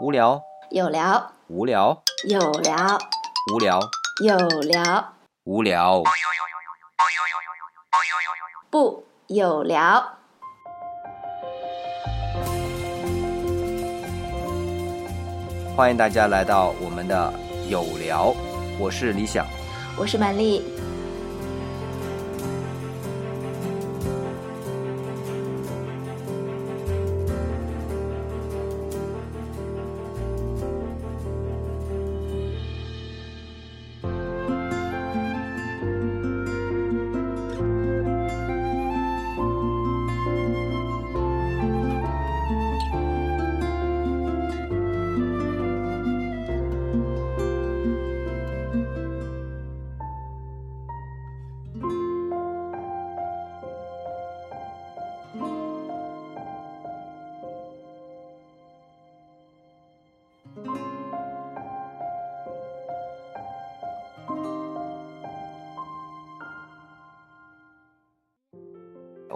无聊，有聊，无聊，有聊，无聊，有聊，无聊。不有聊。欢迎大家来到我们的有聊，我是李想。我是曼丽。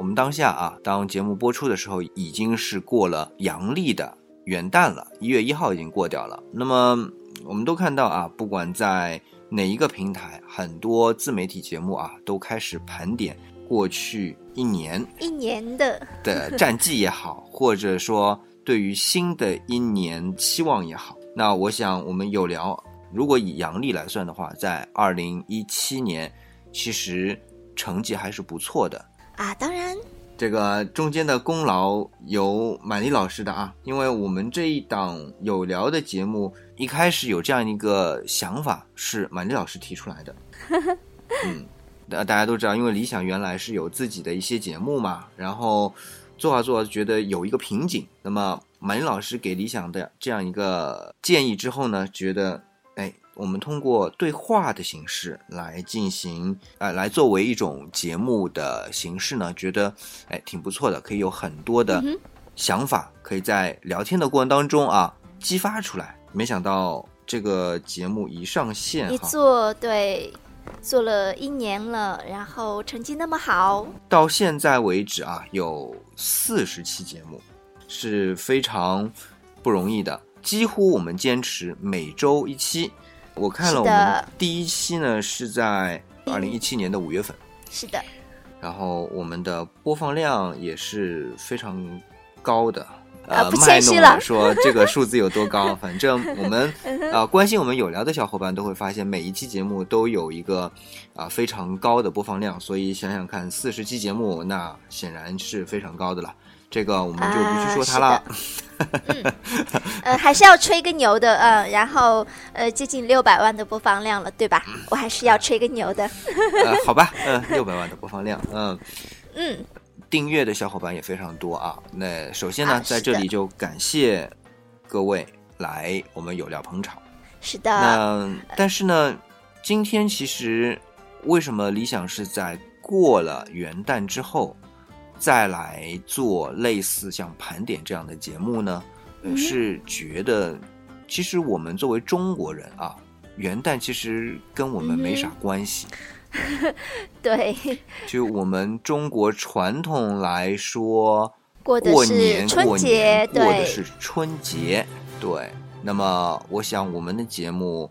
们当下啊，当节目播出的时候，已经是过了阳历的元旦了，一月一号已经过掉了。那么我们都看到啊，不管在哪一个平台，很多自媒体节目啊，都开始盘点过去一年一年的的战绩也好，或者说对于新的一年期望也好。那我想我们有聊，如果以阳历来算的话，在二零一七年，其实成绩还是不错的。啊，当然，这个中间的功劳有满丽老师的啊，因为我们这一档有聊的节目一开始有这样一个想法，是满丽老师提出来的。嗯，大大家都知道，因为理想原来是有自己的一些节目嘛，然后做啊做啊觉得有一个瓶颈，那么满丽老师给理想的这样一个建议之后呢，觉得哎。我们通过对话的形式来进行，呃，来作为一种节目的形式呢，觉得哎挺不错的，可以有很多的想法，可以在聊天的过程当中啊激发出来。没想到这个节目一上线，一做对，做了一年了，然后成绩那么好，到现在为止啊有四十期节目，是非常不容易的，几乎我们坚持每周一期。我看了我们第一期呢，是在二零一七年的五月份。是的。然后我们的播放量也是非常高的。呃，不谦虚了，说这个数字有多高？反正我们啊，关心我们有聊的小伙伴都会发现，每一期节目都有一个啊非常高的播放量。所以想想看，四十期节目，那显然是非常高的了。这个我们就不去说它了。嗯，呃，还是要吹个牛的，嗯，然后呃，接近六百万的播放量了，对吧？我还是要吹个牛的。呃，好吧，嗯，六百万的播放量，嗯嗯，订阅的小伙伴也非常多啊。那首先呢，在这里就感谢各位来我们有料捧场。是的。那但是呢，今天其实为什么理想是在过了元旦之后？再来做类似像盘点这样的节目呢，是觉得其实我们作为中国人啊，元旦其实跟我们没啥关系。对，就我们中国传统来说，过的是春节，过的是春节。对，那么我想我们的节目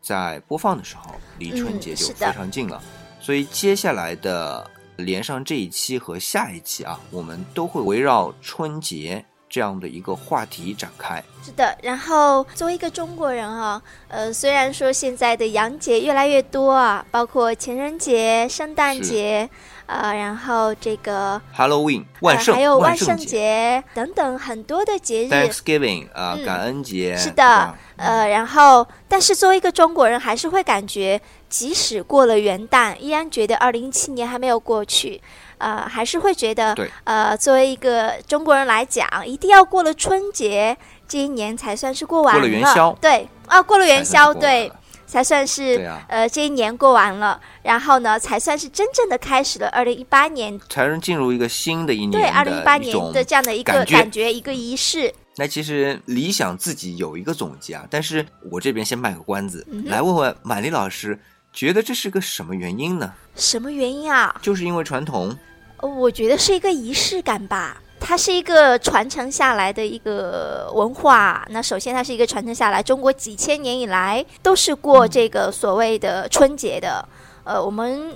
在播放的时候，离春节就非常近了，所以接下来的。连上这一期和下一期啊，我们都会围绕春节这样的一个话题展开。是的，然后作为一个中国人啊，呃，虽然说现在的洋节越来越多啊，包括情人节、圣诞节，呃，然后这个 Halloween 万圣，还有万圣节等等很多的节日，Thanksgiving 啊，感恩节。是的，呃，然后但是作为一个中国人，还是会感觉。即使过了元旦，依然觉得二零一七年还没有过去，呃，还是会觉得，呃，作为一个中国人来讲，一定要过了春节这一年才算是过完了。过了元宵，对，啊，过了元宵，对，才算是呃这一年过完了，然后呢，才算是真正的开始了二零一八年，才能进入一个新的一年，对，二零一八年的这样的一个感觉，一个仪式。那其实理想自己有一个总结啊，但是我这边先卖个关子，来问问满丽老师。觉得这是个什么原因呢？什么原因啊？就是因为传统。我觉得是一个仪式感吧。它是一个传承下来的一个文化。那首先，它是一个传承下来，中国几千年以来都是过这个所谓的春节的。呃，我们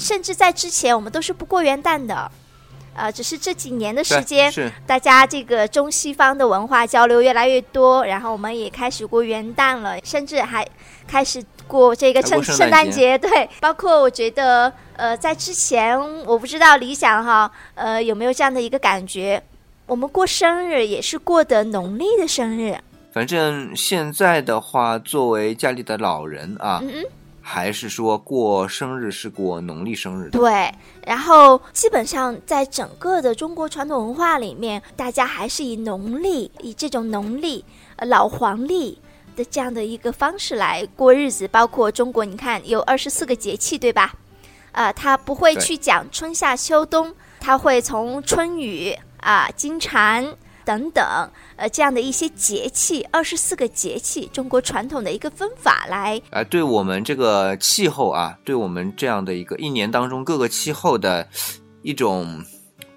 甚至在之前，我们都是不过元旦的。呃，只是这几年的时间，大家这个中西方的文化交流越来越多，然后我们也开始过元旦了，甚至还开始过这个圣圣诞节。对，包括我觉得，呃，在之前，我不知道理想哈，呃，有没有这样的一个感觉，我们过生日也是过的农历的生日。反正现在的话，作为家里的老人啊。还是说过生日是过农历生日？对，然后基本上在整个的中国传统文化里面，大家还是以农历，以这种农历、老黄历的这样的一个方式来过日子。包括中国，你看有二十四个节气，对吧？啊，他不会去讲春夏秋冬，他会从春雨啊、金蝉。等等，呃，这样的一些节气，二十四个节气，中国传统的一个分法来，呃，对我们这个气候啊，对我们这样的一个一年当中各个气候的一种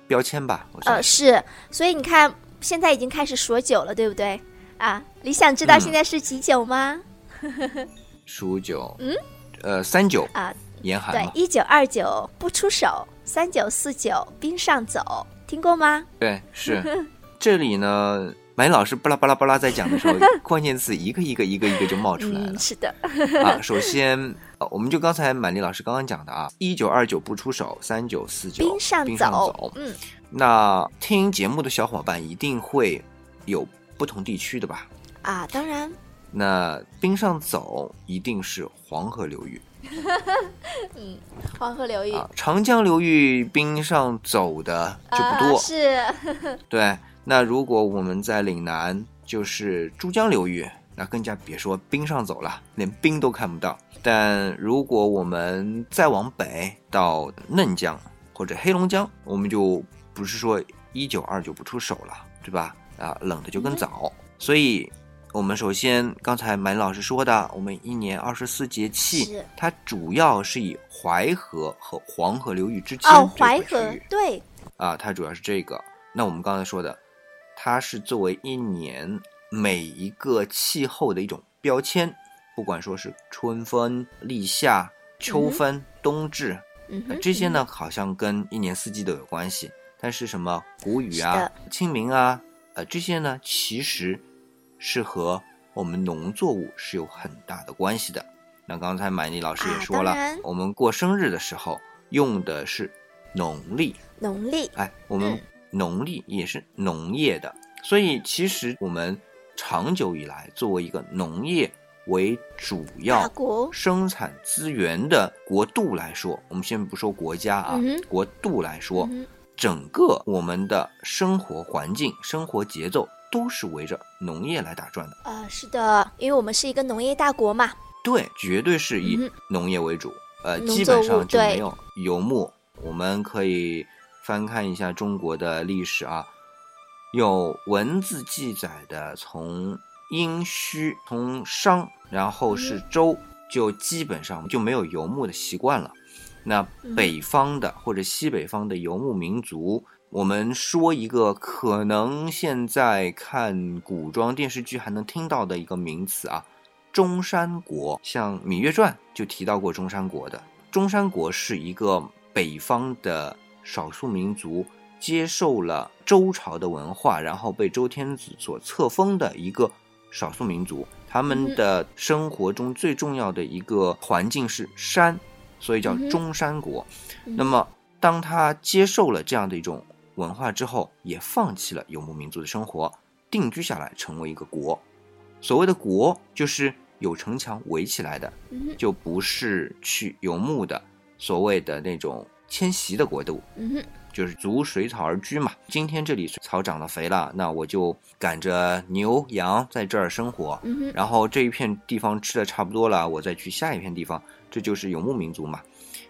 标签吧。呃，是，所以你看，现在已经开始数九了，对不对？啊，你想知道现在是几九吗？数九，嗯，呃，三九啊，严寒对，一九二九不出手，三九四九冰上走，听过吗？对，是。这里呢，马老师巴拉巴拉巴拉在讲的时候，关键词一个一个一个一个就冒出来了。是的，啊，首先，我们就刚才满丽老师刚刚讲的啊，一九二九不出手，三九四九冰上走。嗯，那听节目的小伙伴一定会有不同地区的吧？啊，当然。那冰上走一定是黄河流域。嗯，黄河流域。长江流域冰上走的就不多。是。对。那如果我们在岭南，就是珠江流域，那更加别说冰上走了，连冰都看不到。但如果我们再往北到嫩江或者黑龙江，我们就不是说一九二九不出手了，对吧？啊，冷的就更早。所以，我们首先刚才满老师说的，我们一年二十四节气，它主要是以淮河和黄河流域之间哦，淮河对啊，它主要是这个。那我们刚才说的。它是作为一年每一个气候的一种标签，不管说是春分、立夏、秋分、冬至，这些呢好像跟一年四季都有关系。但是什么谷雨啊、清明啊，呃，这些呢其实是和我们农作物是有很大的关系的。那刚才满丽老师也说了，我们过生日的时候用的是农历，农历，哎，我们。农历也是农业的，所以其实我们长久以来作为一个农业为主要生产资源的国度来说，我们先不说国家啊，国度来说，整个我们的生活环境、生活节奏都是围着农业来打转的。啊，是的，因为我们是一个农业大国嘛。对，绝对是以农业为主，呃，基本上就没有游牧。我们可以。翻看一下中国的历史啊，有文字记载的，从殷墟、从商，然后是周，就基本上就没有游牧的习惯了。那北方的或者西北方的游牧民族，我们说一个可能现在看古装电视剧还能听到的一个名词啊，中山国。像《芈月传》就提到过中山国的。中山国是一个北方的。少数民族接受了周朝的文化，然后被周天子所册封的一个少数民族，他们的生活中最重要的一个环境是山，所以叫中山国。那么，当他接受了这样的一种文化之后，也放弃了游牧民族的生活，定居下来，成为一个国。所谓的国，就是有城墙围起来的，就不是去游牧的，所谓的那种。迁徙的国度，嗯，就是逐水草而居嘛。今天这里草长得肥了，那我就赶着牛羊在这儿生活。嗯，然后这一片地方吃的差不多了，我再去下一片地方，这就是游牧民族嘛。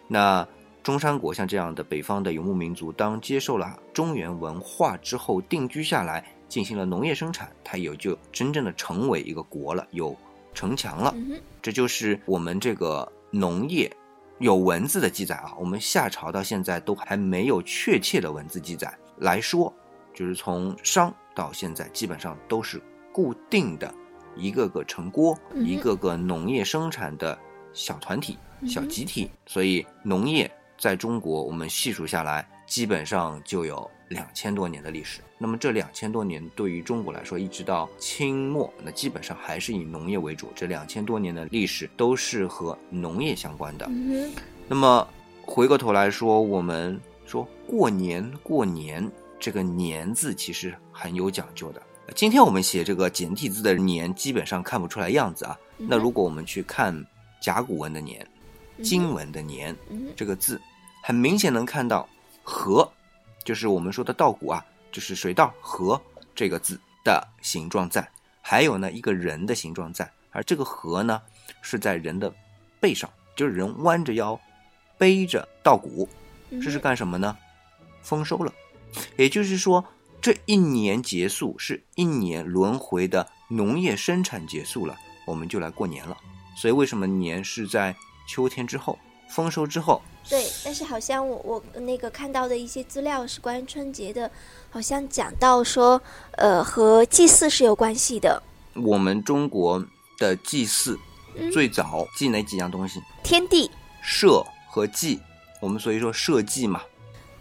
那中山国像这样的北方的游牧民族，当接受了中原文化之后，定居下来，进行了农业生产，它也就真正的成为一个国了，有城墙了。这就是我们这个农业。有文字的记载啊，我们夏朝到现在都还没有确切的文字记载来说，就是从商到现在，基本上都是固定的，一个个城郭，一个个农业生产的小团体、小集体。所以农业在中国，我们细数下来，基本上就有两千多年的历史。那么这两千多年对于中国来说，一直到清末，那基本上还是以农业为主。这两千多年的历史都是和农业相关的。那么回过头来说，我们说过年过年。这个“年”字其实很有讲究的。今天我们写这个简体字的“年”，基本上看不出来样子啊。那如果我们去看甲骨文的“年”，金文的“年”，这个字很明显能看到“河”，就是我们说的稻谷啊，就是水稻“河”这个字的形状在。还有呢，一个人的形状在，而这个“河”呢是在人的背上，就是人弯着腰背着稻谷，这是干什么呢？丰收了。也就是说，这一年结束是一年轮回的农业生产结束了，我们就来过年了。所以为什么年是在秋天之后，丰收之后？对，但是好像我我那个看到的一些资料是关于春节的，好像讲到说，呃，和祭祀是有关系的。我们中国的祭祀最早祭哪几样东西？天地、社和祭。我们所以说社稷嘛。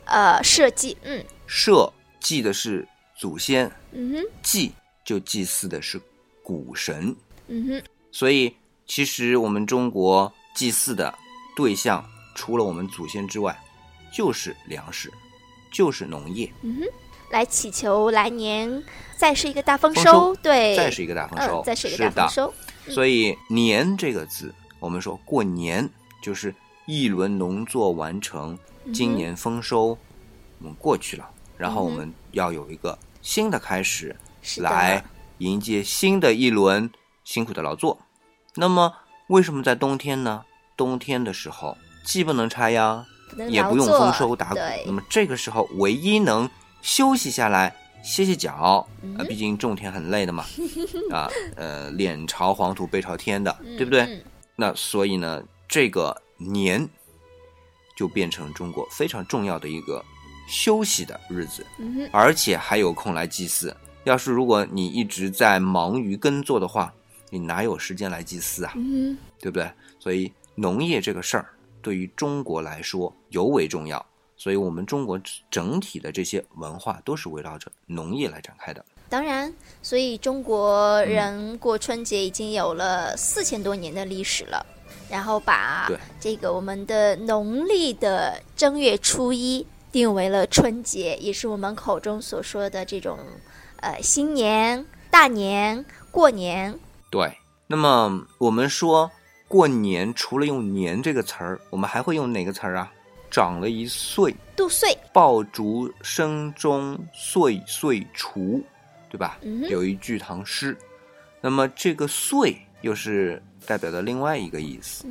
呃，社稷，嗯。社祭的是祖先，嗯哼，祭就祭祀的是古神，嗯哼，所以其实我们中国祭祀的对象，除了我们祖先之外，就是粮食，就是农业，嗯哼，来祈求来年再是一个大丰收，对，再是一个大丰收，再是一个大丰收。所以年这个字，我们说过年就是一轮农作完成，今年丰收，我们过去了。然后我们要有一个新的开始，来迎接新的一轮辛苦的劳作。那么为什么在冬天呢？冬天的时候既不能插秧，也不用丰收打谷。那么这个时候唯一能休息下来、歇歇脚啊，毕竟种田很累的嘛。啊，呃，脸朝黄土背朝天的，对不对？那所以呢，这个年就变成中国非常重要的一个。休息的日子，而且还有空来祭祀。要是如果你一直在忙于耕作的话，你哪有时间来祭祀啊？对不对？所以农业这个事儿对于中国来说尤为重要。所以我们中国整体的这些文化都是围绕着农业来展开的。当然，所以中国人过春节已经有了四千多年的历史了。然后把这个我们的农历的正月初一。定为了春节，也是我们口中所说的这种，呃，新年、大年、过年。对，那么我们说过年，除了用“年”这个词儿，我们还会用哪个词儿啊？长了一岁，度岁，爆竹声中岁岁除，对吧？有一句唐诗。那么这个“岁”又是代表的另外一个意思，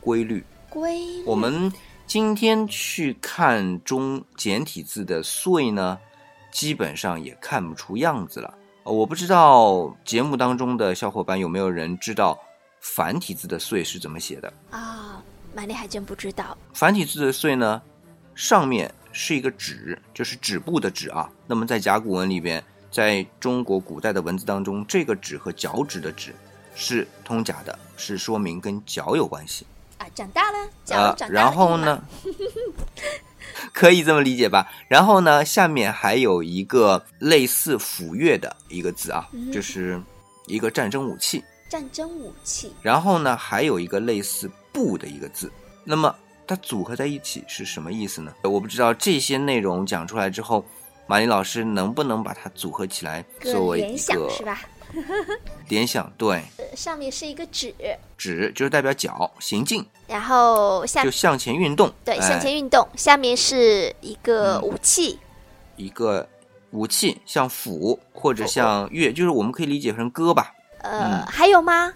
规律。规律。我们。今天去看中简体字的“岁”呢，基本上也看不出样子了。我不知道节目当中的小伙伴有没有人知道繁体字的“岁”是怎么写的啊？玛丽还真不知道。繁体字的“岁”呢，上面是一个“止”，就是止步的“止”啊。那么在甲骨文里边，在中国古代的文字当中，这个“止”和脚趾的“趾”是通假的，是说明跟脚有关系。啊，长大了，脚长大了。然后呢，可以这么理解吧？然后呢，下面还有一个类似斧钺的一个字啊，就是一个战争武器。战争武器。然后呢，还有一个类似布的一个字。那么它组合在一起是什么意思呢？我不知道这些内容讲出来之后，马林老师能不能把它组合起来作为一个是吧？联想对，上面是一个指，指就是代表脚行进，然后下就向前运动，对，向前运动。下面是一个武器，一个武器像斧或者像钺，就是我们可以理解成戈吧。呃，还有吗？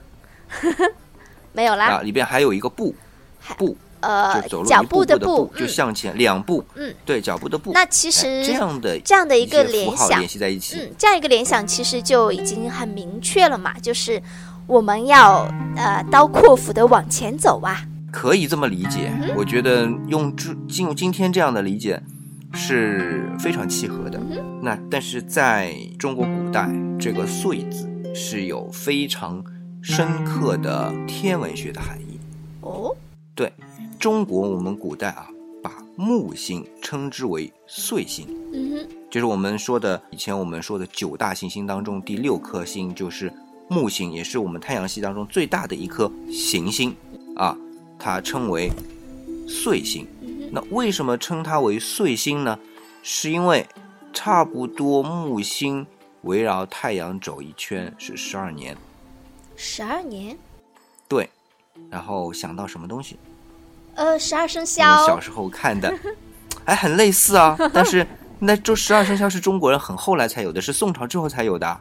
没有啦。啊，里边还有一个步，步。呃，脚步的步就向前两步，嗯，对，脚步的步。那其实这样的这样的一个联想联系在一起，嗯，这样一个联想其实就已经很明确了嘛，就是我们要呃刀阔斧的往前走啊。可以这么理解，我觉得用这进入今天这样的理解是非常契合的。那但是在中国古代，这个“岁”字是有非常深刻的天文学的含义。哦，对，中国我们古代啊，把木星称之为岁星。嗯哼，就是我们说的以前我们说的九大行星当中第六颗星就是木星，也是我们太阳系当中最大的一颗行星啊，它称为岁星。那为什么称它为岁星呢？是因为差不多木星围绕太阳走一圈是十二年，十二年。对，然后想到什么东西？呃，十二生肖。们小时候看的，哎，很类似啊。但是那这十二生肖是中国人很后来才有的，是宋朝之后才有的。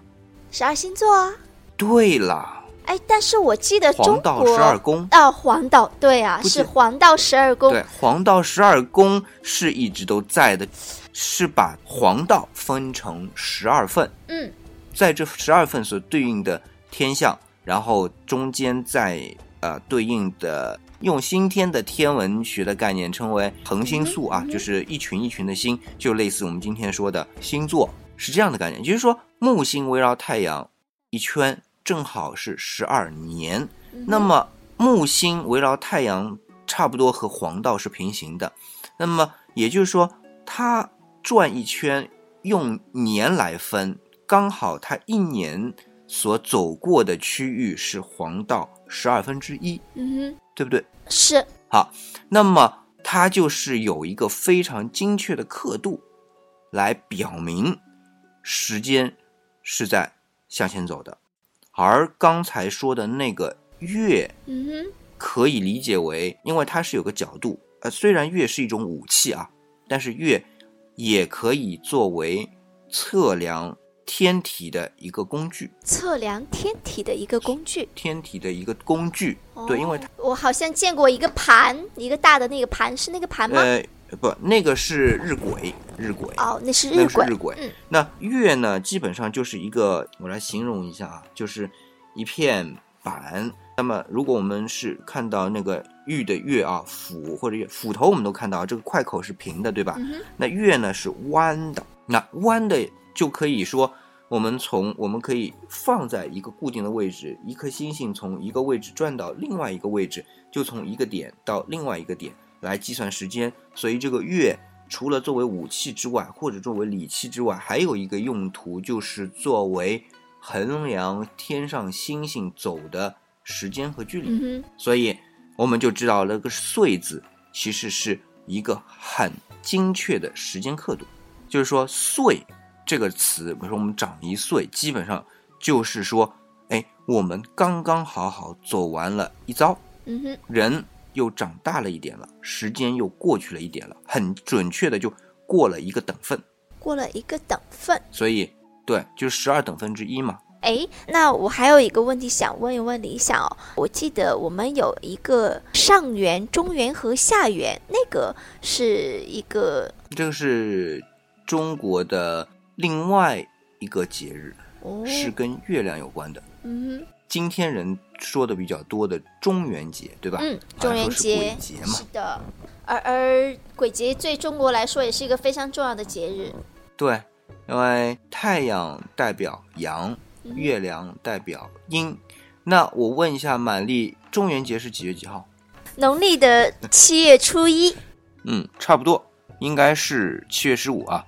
十二星座啊。对了。哎，但是我记得中国黄道十二宫啊，黄道对啊，是黄道十二宫。对，黄道十二宫是一直都在的，是把黄道分成十二份。嗯，在这十二份所对应的天象，然后中间在呃对应的用先天的天文学的概念称为恒星宿啊，就是一群一群的星，就类似我们今天说的星座，是这样的概念。就是说木星围绕太阳一圈。正好是十二年，那么木星围绕太阳差不多和黄道是平行的，那么也就是说，它转一圈用年来分，刚好它一年所走过的区域是黄道十二分之一，嗯哼，对不对？是。好，那么它就是有一个非常精确的刻度，来表明时间是在向前走的。而刚才说的那个月，嗯哼，可以理解为，因为它是有个角度，呃，虽然月是一种武器啊，但是月也可以作为测量天体的一个工具。测量天体的一个工具。天体的一个工具，对，因为它我好像见过一个盘，一个大的那个盘，是那个盘吗？呃，不，那个是日晷，日晷。哦，那是日晷。日晷。嗯。那月呢，基本上就是一个，我来形容一下啊，就是一片板。那么，如果我们是看到那个玉的月啊，斧或者斧头，我们都看到这个块口是平的，对吧？嗯那月呢是弯的，那弯的就可以说，我们从我们可以放在一个固定的位置，一颗星星从一个位置转到另外一个位置，就从一个点到另外一个点。来计算时间，所以这个月除了作为武器之外，或者作为礼器之外，还有一个用途，就是作为衡量天上星星走的时间和距离。所以我们就知道那个“岁”字其实是一个很精确的时间刻度。就是说，“岁”这个词，比如说我们长一岁，基本上就是说，哎，我们刚刚好好走完了一遭。嗯哼，人。又长大了一点了，时间又过去了一点了，很准确的就过了一个等分，过了一个等分，所以对，就是十二等分之一嘛。哎，那我还有一个问题想问一问李想哦，我记得我们有一个上元、中元和下元，那个是一个，这个是中国的另外一个节日，哦，是跟月亮有关的。嗯。今天人说的比较多的中元节，对吧？嗯，中元节嘛。是的，而而鬼节对中国来说也是一个非常重要的节日。对，因为太阳代表阳，月亮代表阴。那我问一下，满丽，中元节是几月几号？农历的七月初一。嗯，差不多，应该是七月十五啊。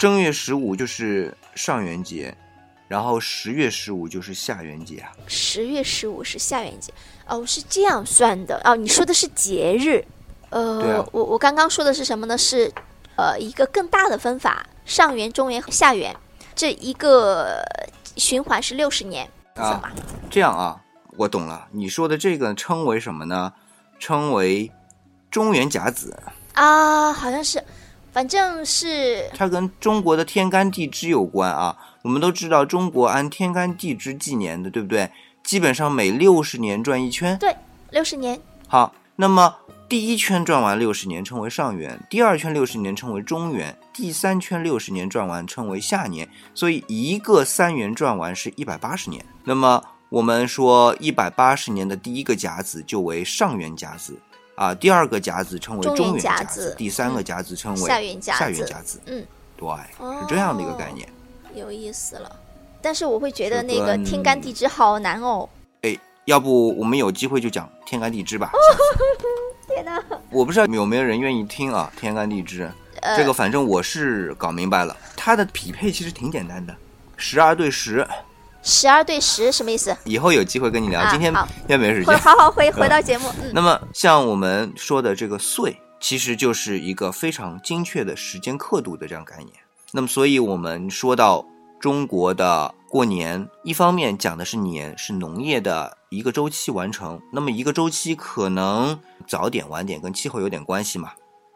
正月十五就是上元节。然后十月十五就是下元节啊，十月十五是下元节哦，是这样算的哦。你说的是节日，呃，我我刚刚说的是什么呢？是呃一个更大的分法，上元、中元和下元，这一个循环是六十年啊。这样啊，我懂了。你说的这个称为什么呢？称为中元甲子啊，好像是，反正是它跟中国的天干地支有关啊。我们都知道中国按天干地支纪年的，对不对？基本上每六十年转一圈。对，六十年。好，那么第一圈转完六十年称为上元，第二圈六十年称为中元，第三圈六十年转完称为下年。所以一个三元转完是一百八十年。那么我们说一百八十年的第一个甲子就为上元甲子啊，第二个甲子称为中元甲子，第三个甲子称为下元下元甲子。嗯，对，是这样的一个概念。有意思了，但是我会觉得那个天干地支好难哦。哎，要不我们有机会就讲天干地支吧？天哪！我不知道有没有人愿意听啊？天干地支，这个反正我是搞明白了。它的匹配其实挺简单的，十二对十。十二对十什么意思？以后有机会跟你聊。今天今天没时间。好好回回到节目。那么像我们说的这个岁，其实就是一个非常精确的时间刻度的这样概念。那么，所以我们说到中国的过年，一方面讲的是年，是农业的一个周期完成。那么一个周期可能早点晚点，跟气候有点关系嘛。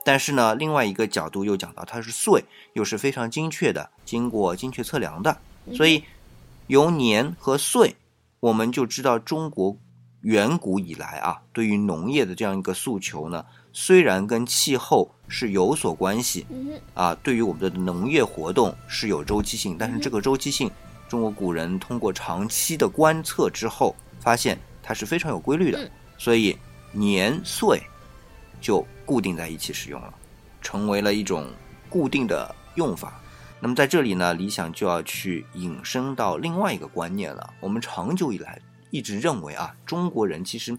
但是呢，另外一个角度又讲到它是岁，又是非常精确的，经过精确测量的，所以。由年和岁，我们就知道中国远古以来啊，对于农业的这样一个诉求呢，虽然跟气候是有所关系，啊，对于我们的农业活动是有周期性，但是这个周期性，中国古人通过长期的观测之后，发现它是非常有规律的，所以年岁就固定在一起使用了，成为了一种固定的用法。那么在这里呢，理想就要去引申到另外一个观念了。我们长久以来一直认为啊，中国人其实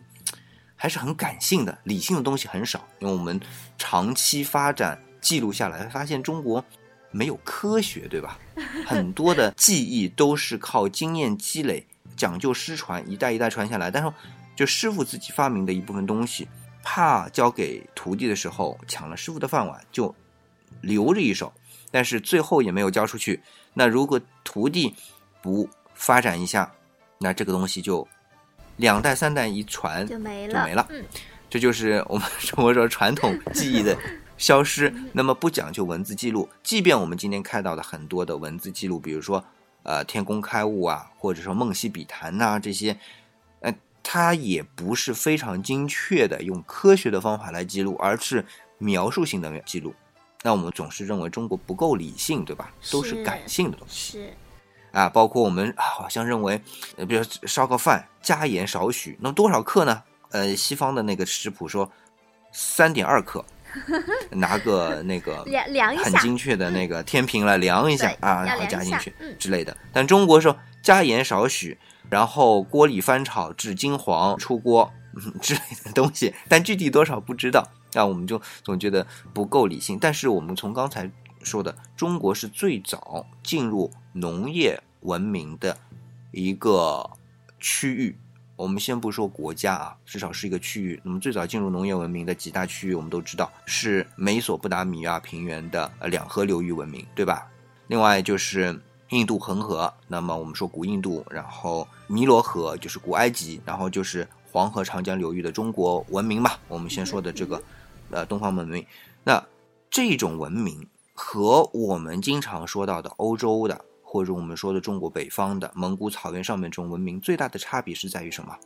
还是很感性的，理性的东西很少。因为我们长期发展记录下来，发现中国没有科学，对吧？很多的记忆都是靠经验积累、讲究失传，一代一代传下来。但是，就师傅自己发明的一部分东西，怕交给徒弟的时候抢了师傅的饭碗，就留着一手。但是最后也没有交出去。那如果徒弟不发展一下，那这个东西就两代三代一传就没了，就没了。嗯，这就是我们 中国说传统技艺的消失。那么不讲究文字记录，即便我们今天看到的很多的文字记录，比如说呃天工开物啊，或者说梦溪笔谈呐这些，呃，它也不是非常精确的用科学的方法来记录，而是描述性的记录。那我们总是认为中国不够理性，对吧？都是感性的东西。是，啊，包括我们好像认为，呃，比如烧个饭加盐少许，那么多少克呢？呃，西方的那个食谱说三点二克，拿个那个 量量一下，很精确的那个天平来量一下啊，然后加进去之类的。但中国说加盐少许，然后锅里翻炒至金黄出锅嗯 之类的东西，但具体多少不知道。那我们就总觉得不够理性，但是我们从刚才说的，中国是最早进入农业文明的一个区域。我们先不说国家啊，至少是一个区域。那么最早进入农业文明的几大区域，我们都知道是美索不达米亚平原的两河流域文明，对吧？另外就是印度恒河，那么我们说古印度，然后尼罗河就是古埃及，然后就是黄河长江流域的中国文明嘛。我们先说的这个。呃，东方文明，那这种文明和我们经常说到的欧洲的，或者我们说的中国北方的蒙古草原上面这种文明，最大的差别是在于什么？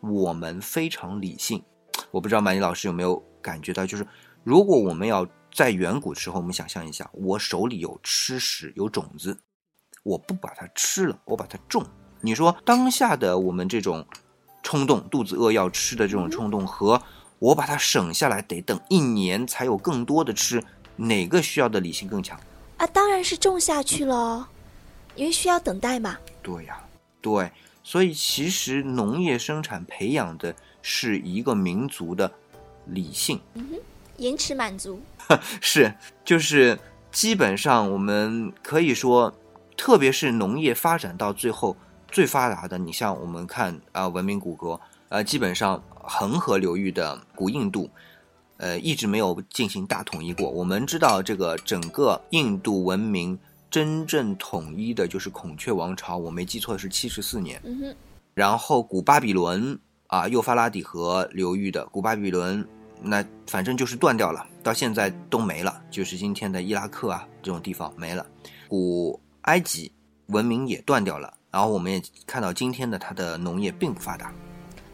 我们非常理性。我不知道满尼老师有没有感觉到，就是如果我们要在远古时候，我们想象一下，我手里有吃食，有种子，我不把它吃了，我把它种。你说当下的我们这种冲动，肚子饿要吃的这种冲动和。我把它省下来，得等一年才有更多的吃，哪个需要的理性更强？啊，当然是种下去了，因为需要等待嘛。对呀，对，所以其实农业生产培养的是一个民族的理性，嗯哼，延迟满足 是，就是基本上我们可以说，特别是农业发展到最后最发达的，你像我们看啊，文明古国。呃，基本上恒河流域的古印度，呃，一直没有进行大统一过。我们知道，这个整个印度文明真正统一的就是孔雀王朝，我没记错是七十四年。然后古巴比伦啊，幼发拉底河流域的古巴比伦，那反正就是断掉了，到现在都没了，就是今天的伊拉克啊这种地方没了。古埃及文明也断掉了，然后我们也看到今天的它的农业并不发达。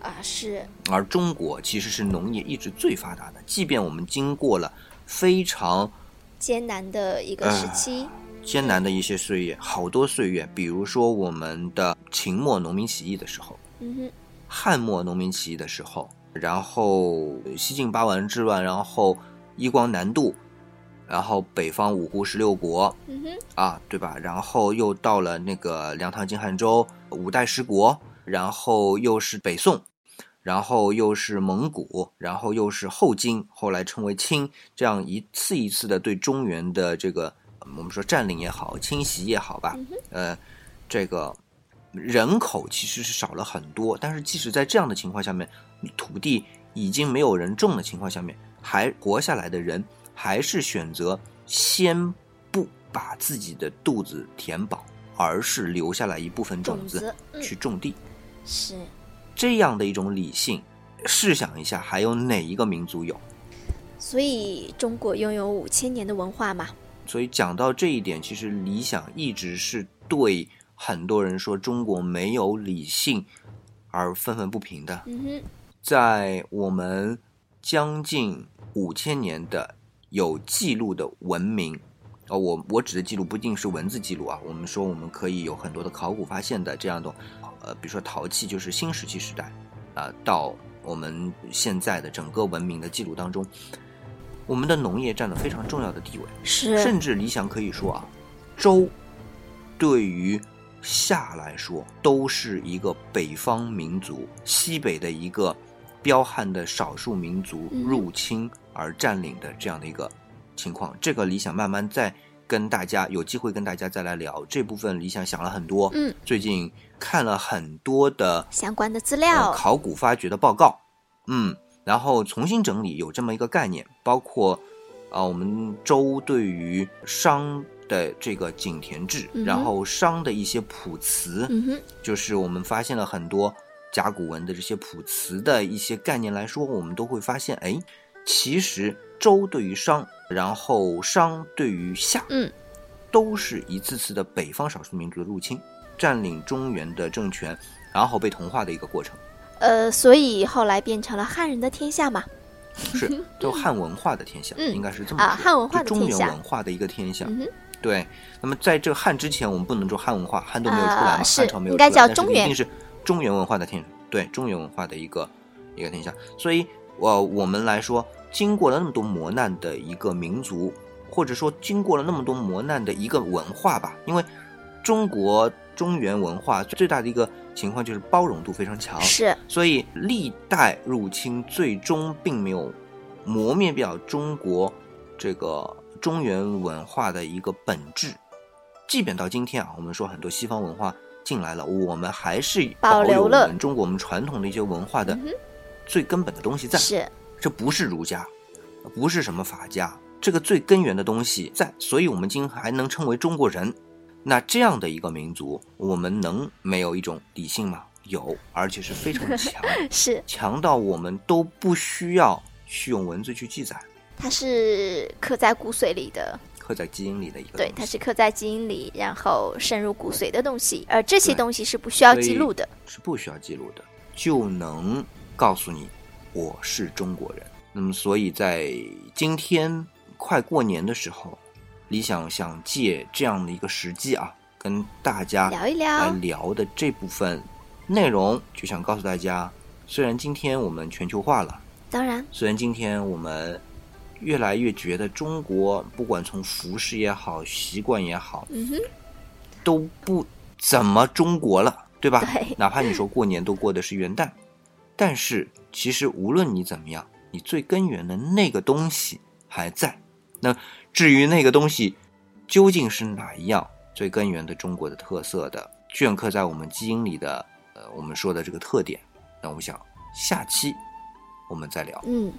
啊，是。而中国其实是农业一直最发达的，即便我们经过了非常艰难的一个时期，艰难的一些岁月，好多岁月，比如说我们的秦末农民起义的时候，嗯哼，汉末农民起义的时候，然后西晋八王之乱，然后一光南渡，然后北方五胡十六国，嗯哼，啊，对吧？然后又到了那个梁唐晋汉周五代十国，然后又是北宋，然后又是蒙古，然后又是后金，后来称为清，这样一次一次的对中原的这个我们说占领也好，侵袭也好吧，呃，这个人口其实是少了很多，但是即使在这样的情况下面，土地已经没有人种的情况下面，还活下来的人还是选择先不把自己的肚子填饱，而是留下来一部分种子去种地。是，这样的一种理性，试想一下，还有哪一个民族有？所以中国拥有五千年的文化嘛，所以讲到这一点，其实理想一直是对很多人说中国没有理性而愤愤不平的。嗯哼，在我们将近五千年的有记录的文明，哦，我我指的记录不一定是文字记录啊，我们说我们可以有很多的考古发现的这样的，呃，比如说陶器就是新石器时代，啊、到我们现在的整个文明的记录当中，我们的农业占了非常重要的地位。是，甚至理想可以说啊，周对于夏来说都是一个北方民族，西北的一个彪悍的少数民族嗯入侵而占领的这样的一个情况。这个理想慢慢再跟大家有机会跟大家再来聊。这部分。理想想了很多，嗯，最近看了很多的相关的资呃料，考古发掘的报告，嗯，然后重新整理有这么一个概念，包括啊、我们周对于商的这个井田制，嗯然后商的一些卜辞，嗯哼，就是我们发现了很多甲骨文的这些卜辞的一些概念来说，我们都会发现，哎，其实周对于商，然后商对于夏，嗯，都是一次次的北方少数民族的入侵，占领中原的政权，然后被同化的一个过程。呃，所以后来变成了汉人的天下嘛，是，就汉文化的天下，嗯应该是这么说啊汉文化的中原文化的一个天下。嗯，对，那么在这个汉之前，我们不能说汉文化，汉都没有出来嘛，啊汉朝没有出来但是叫中原一定是中原文化的天，对中原文化的一个一个天下。所以，我我们来说，经过了那么多磨难的一个民族，或者说经过了那么多磨难的一个文化吧，因为中国中原文化最大的一个情况就是包容度非常强，是，所以历代入侵最终并没有磨灭掉中国这个中原文化的一个本质。即便到今天啊，我们说很多西方文化进来了，我们还是保留了有我们中国我们传统的一些文化的最根本的东西在。是，这不是儒家，不是什么法家，这个最根源的东西在，所以我们今天还能称为中国人。那这样的一个民族，我们能没有一种理性吗？有，而且是非常强，是，强到我们都不需要去用文字去记载，它是刻在骨髓里的，刻在基因里的一个对，它是刻在基因里，然后渗入骨髓的东西，而这些东西是不需要记录的。是不需要记录的，就能告诉你我是中国人。那么，所以在今天快过年的时候，理想想借这样的一个时机啊，跟大家聊一聊来聊，聊的这部分内容，就想告诉大家，虽然今天我们全球化了，当然，虽然今天我们越来越觉得中国不管从服饰也好，习惯也好，嗯哼，都不怎么中国了，对吧？对哪怕你说过年都过的是元旦，但是其实无论你怎么样，你最根源的那个东西还在。那至于那个东西究竟是哪一样最根源的中国的特色的，镌刻在我们基因里的，呃，我们说的这个特点，那我想下期我们再聊。嗯，